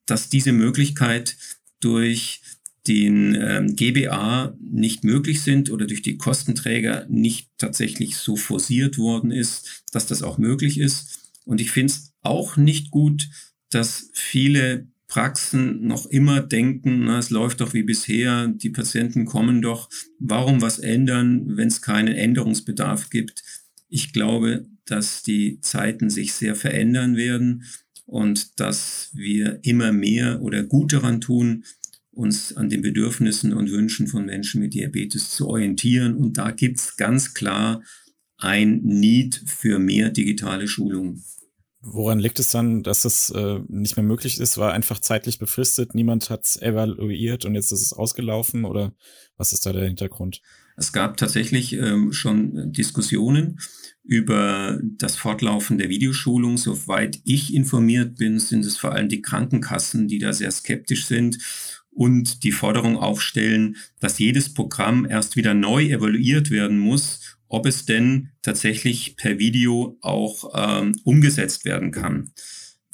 dass diese Möglichkeit durch den ähm, GBA nicht möglich sind oder durch die Kostenträger nicht tatsächlich so forciert worden ist, dass das auch möglich ist. Und ich finde es auch nicht gut, dass viele Praxen noch immer denken, na, es läuft doch wie bisher, die Patienten kommen doch, warum was ändern, wenn es keinen Änderungsbedarf gibt. Ich glaube, dass die Zeiten sich sehr verändern werden und dass wir immer mehr oder gut daran tun, uns an den Bedürfnissen und Wünschen von Menschen mit Diabetes zu orientieren. Und da gibt es ganz klar ein Need für mehr digitale Schulung. Woran liegt es dann, dass es äh, nicht mehr möglich ist? War einfach zeitlich befristet, niemand hat es evaluiert und jetzt ist es ausgelaufen oder was ist da der Hintergrund? Es gab tatsächlich ähm, schon Diskussionen über das Fortlaufen der Videoschulung. Soweit ich informiert bin, sind es vor allem die Krankenkassen, die da sehr skeptisch sind und die Forderung aufstellen, dass jedes Programm erst wieder neu evaluiert werden muss ob es denn tatsächlich per Video auch ähm, umgesetzt werden kann.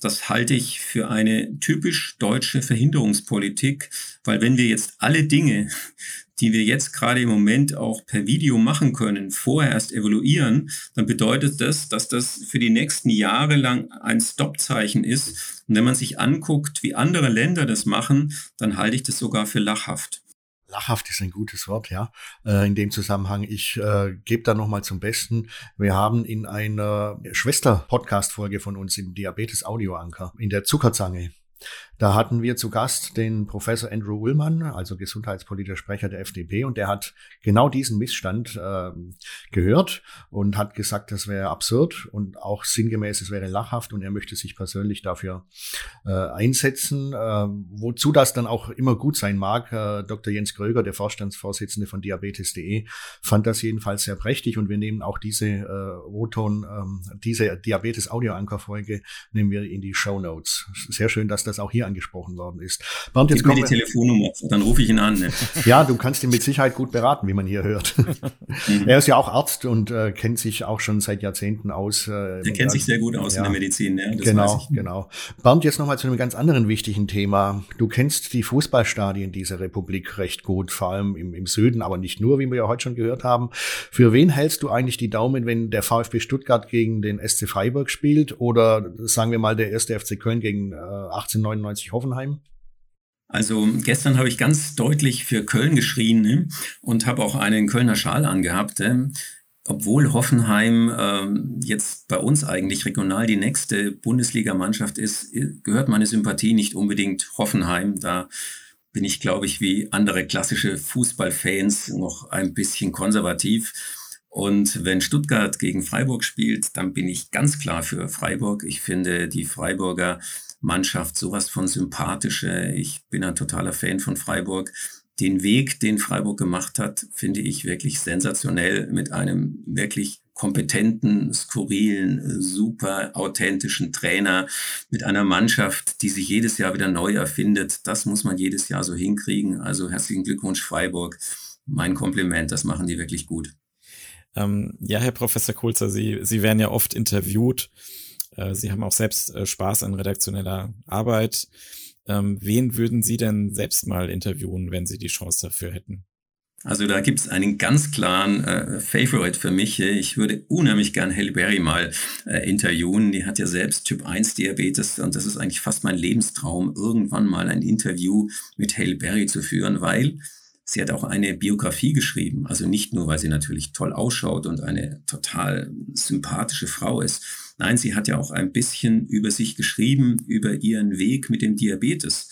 Das halte ich für eine typisch deutsche Verhinderungspolitik, weil wenn wir jetzt alle Dinge, die wir jetzt gerade im Moment auch per Video machen können, vorher erst evaluieren, dann bedeutet das, dass das für die nächsten Jahre lang ein Stoppzeichen ist. Und wenn man sich anguckt, wie andere Länder das machen, dann halte ich das sogar für lachhaft lachhaft ist ein gutes Wort, ja. Äh, in dem Zusammenhang, ich äh, gebe da nochmal zum Besten. Wir haben in einer Schwester-Podcast-Folge von uns im Diabetes Audio Anker, in der Zuckerzange, da hatten wir zu Gast den Professor Andrew Ullmann, also gesundheitspolitischer Sprecher der FDP, und der hat genau diesen Missstand äh, gehört und hat gesagt, das wäre absurd und auch sinngemäß, es wäre lachhaft und er möchte sich persönlich dafür äh, einsetzen. Äh, wozu das dann auch immer gut sein mag, äh, Dr. Jens Kröger, der Vorstandsvorsitzende von Diabetes.de, fand das jedenfalls sehr prächtig und wir nehmen auch diese äh, O-Ton, äh, diese Diabetes-Audio-Anker-Folge nehmen wir in die Show Notes. Sehr schön, dass das auch hier angesprochen worden ist. Bernd, jetzt Gib mir die Telefonnummer, dann rufe ich ihn an. Ne? ja, du kannst ihn mit Sicherheit gut beraten, wie man hier hört. mhm. Er ist ja auch Arzt und äh, kennt sich auch schon seit Jahrzehnten aus. Äh, er kennt sich sehr gut aus ja. in der Medizin. Ja, genau, genau. Bernd, jetzt nochmal zu einem ganz anderen wichtigen Thema. Du kennst die Fußballstadien dieser Republik recht gut, vor allem im, im Süden, aber nicht nur, wie wir ja heute schon gehört haben. Für wen hältst du eigentlich die Daumen, wenn der VfB Stuttgart gegen den SC Freiburg spielt oder sagen wir mal der erste FC Köln gegen äh, 1899 Hoffenheim? Also gestern habe ich ganz deutlich für Köln geschrien ne? und habe auch einen Kölner Schal angehabt. Ne? Obwohl Hoffenheim ähm, jetzt bei uns eigentlich regional die nächste Bundesligamannschaft ist, gehört meine Sympathie nicht unbedingt Hoffenheim. Da bin ich, glaube ich, wie andere klassische Fußballfans noch ein bisschen konservativ. Und wenn Stuttgart gegen Freiburg spielt, dann bin ich ganz klar für Freiburg. Ich finde die Freiburger Mannschaft sowas von sympathische. Ich bin ein totaler Fan von Freiburg. Den Weg, den Freiburg gemacht hat, finde ich wirklich sensationell mit einem wirklich kompetenten, skurrilen, super authentischen Trainer, mit einer Mannschaft, die sich jedes Jahr wieder neu erfindet. Das muss man jedes Jahr so hinkriegen. Also herzlichen Glückwunsch Freiburg. Mein Kompliment, das machen die wirklich gut. Ähm, ja, Herr Professor Kulzer, Sie, Sie werden ja oft interviewt. Äh, Sie haben auch selbst äh, Spaß an redaktioneller Arbeit. Ähm, wen würden Sie denn selbst mal interviewen, wenn Sie die Chance dafür hätten? Also da gibt es einen ganz klaren äh, Favorite für mich. Ich würde unheimlich gern Halle Berry mal äh, interviewen. Die hat ja selbst Typ 1 Diabetes und das ist eigentlich fast mein Lebenstraum, irgendwann mal ein Interview mit Halle Berry zu führen, weil Sie hat auch eine Biografie geschrieben. Also nicht nur, weil sie natürlich toll ausschaut und eine total sympathische Frau ist. Nein, sie hat ja auch ein bisschen über sich geschrieben, über ihren Weg mit dem Diabetes.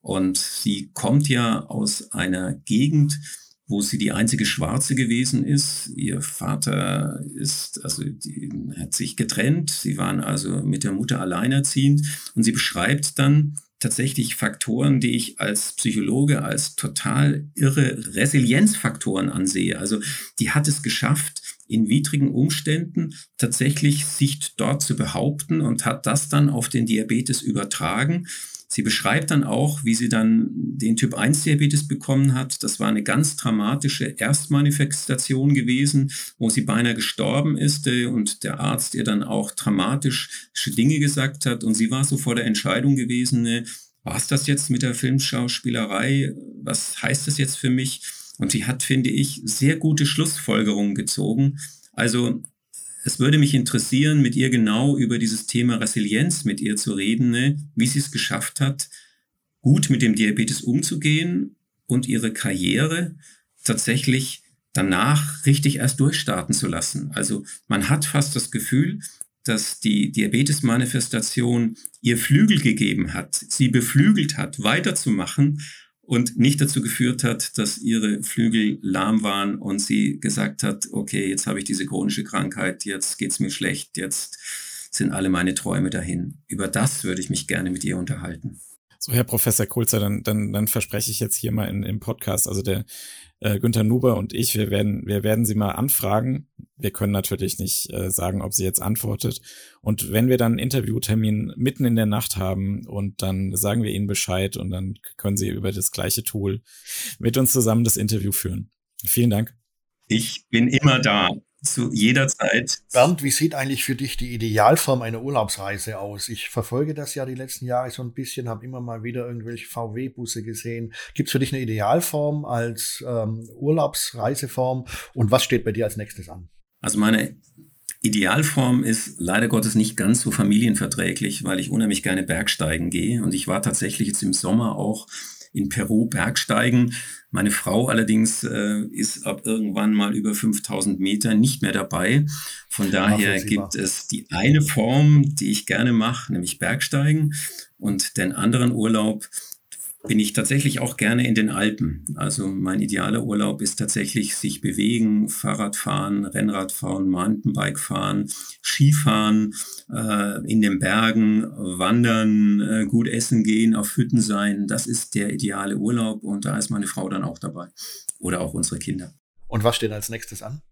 Und sie kommt ja aus einer Gegend, wo sie die einzige Schwarze gewesen ist. Ihr Vater ist, also die, hat sich getrennt. Sie waren also mit der Mutter alleinerziehend. Und sie beschreibt dann, tatsächlich Faktoren, die ich als Psychologe als total irre Resilienzfaktoren ansehe. Also die hat es geschafft, in widrigen Umständen tatsächlich sich dort zu behaupten und hat das dann auf den Diabetes übertragen. Sie beschreibt dann auch, wie sie dann den Typ 1 Diabetes bekommen hat. Das war eine ganz dramatische Erstmanifestation gewesen, wo sie beinahe gestorben ist äh, und der Arzt ihr dann auch dramatische Dinge gesagt hat. Und sie war so vor der Entscheidung gewesen, äh, war es das jetzt mit der Filmschauspielerei? Was heißt das jetzt für mich? Und sie hat, finde ich, sehr gute Schlussfolgerungen gezogen. Also es würde mich interessieren, mit ihr genau über dieses Thema Resilienz mit ihr zu reden, ne? wie sie es geschafft hat, gut mit dem Diabetes umzugehen und ihre Karriere tatsächlich danach richtig erst durchstarten zu lassen. Also man hat fast das Gefühl, dass die Diabetes-Manifestation ihr Flügel gegeben hat, sie beflügelt hat, weiterzumachen und nicht dazu geführt hat, dass ihre Flügel lahm waren und sie gesagt hat, okay, jetzt habe ich diese chronische Krankheit, jetzt geht es mir schlecht, jetzt sind alle meine Träume dahin. Über das würde ich mich gerne mit ihr unterhalten. So, Herr Professor Kulzer, dann, dann, dann verspreche ich jetzt hier mal in, im Podcast, also der äh, Günther Nuber und ich, wir werden, wir werden sie mal anfragen. Wir können natürlich nicht äh, sagen, ob sie jetzt antwortet. Und wenn wir dann einen Interviewtermin mitten in der Nacht haben und dann sagen wir ihnen Bescheid und dann können sie über das gleiche Tool mit uns zusammen das Interview führen. Vielen Dank. Ich bin immer da zu jeder Zeit. Bernd, wie sieht eigentlich für dich die Idealform einer Urlaubsreise aus? Ich verfolge das ja die letzten Jahre so ein bisschen, habe immer mal wieder irgendwelche VW-Busse gesehen. Gibt es für dich eine Idealform als ähm, Urlaubsreiseform und was steht bei dir als nächstes an? Also meine Idealform ist leider Gottes nicht ganz so familienverträglich, weil ich unheimlich gerne Bergsteigen gehe und ich war tatsächlich jetzt im Sommer auch in Peru Bergsteigen. Meine Frau allerdings äh, ist ab irgendwann mal über 5000 Meter nicht mehr dabei. Von daher gibt es die eine Form, die ich gerne mache, nämlich Bergsteigen und den anderen Urlaub, bin ich tatsächlich auch gerne in den Alpen. Also mein idealer Urlaub ist tatsächlich sich bewegen, Fahrradfahren, Rennradfahren, Mountainbikefahren, Skifahren, äh, in den Bergen, wandern, äh, gut essen gehen, auf Hütten sein. Das ist der ideale Urlaub und da ist meine Frau dann auch dabei. Oder auch unsere Kinder. Und was steht als nächstes an?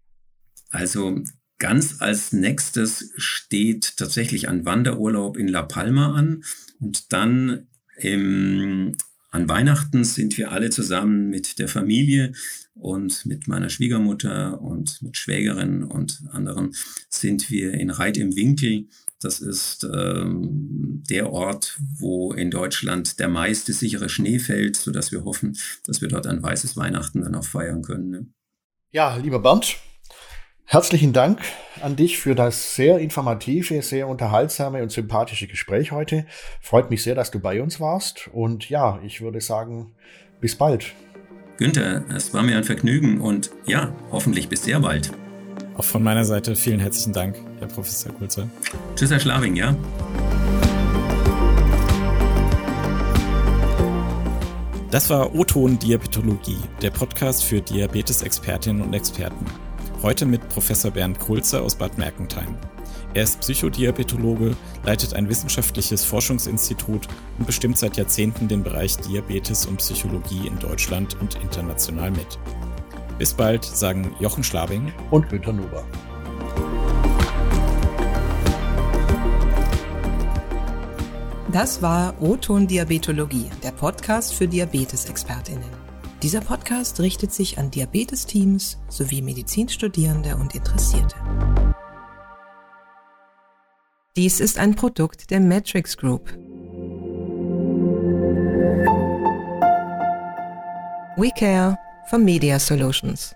Also ganz als nächstes steht tatsächlich ein Wanderurlaub in La Palma an und dann im an Weihnachten sind wir alle zusammen mit der Familie und mit meiner Schwiegermutter und mit Schwägerin und anderen sind wir in Reit im Winkel. Das ist ähm, der Ort, wo in Deutschland der meiste sichere Schnee fällt, sodass wir hoffen, dass wir dort ein weißes Weihnachten dann auch feiern können. Ne? Ja, lieber Bernd, Herzlichen Dank an dich für das sehr informative, sehr unterhaltsame und sympathische Gespräch heute. Freut mich sehr, dass du bei uns warst. Und ja, ich würde sagen, bis bald. Günther, es war mir ein Vergnügen und ja, hoffentlich bis sehr bald. Auch von meiner Seite vielen herzlichen Dank, Herr Professor Kulzer. Tschüss, Herr Schlawing, ja. Das war O-Ton Diabetologie, der Podcast für Diabetes-Expertinnen und Experten. Heute mit Professor Bernd Kulzer aus Bad Mergentheim. Er ist Psychodiabetologe, leitet ein wissenschaftliches Forschungsinstitut und bestimmt seit Jahrzehnten den Bereich Diabetes und Psychologie in Deutschland und international mit. Bis bald, sagen Jochen Schlabing und Günter Nuber. Das war O-Ton Diabetologie, der Podcast für Diabetesexpertinnen. Dieser Podcast richtet sich an Diabetesteams sowie Medizinstudierende und Interessierte. Dies ist ein Produkt der Matrix Group. We Care for Media Solutions.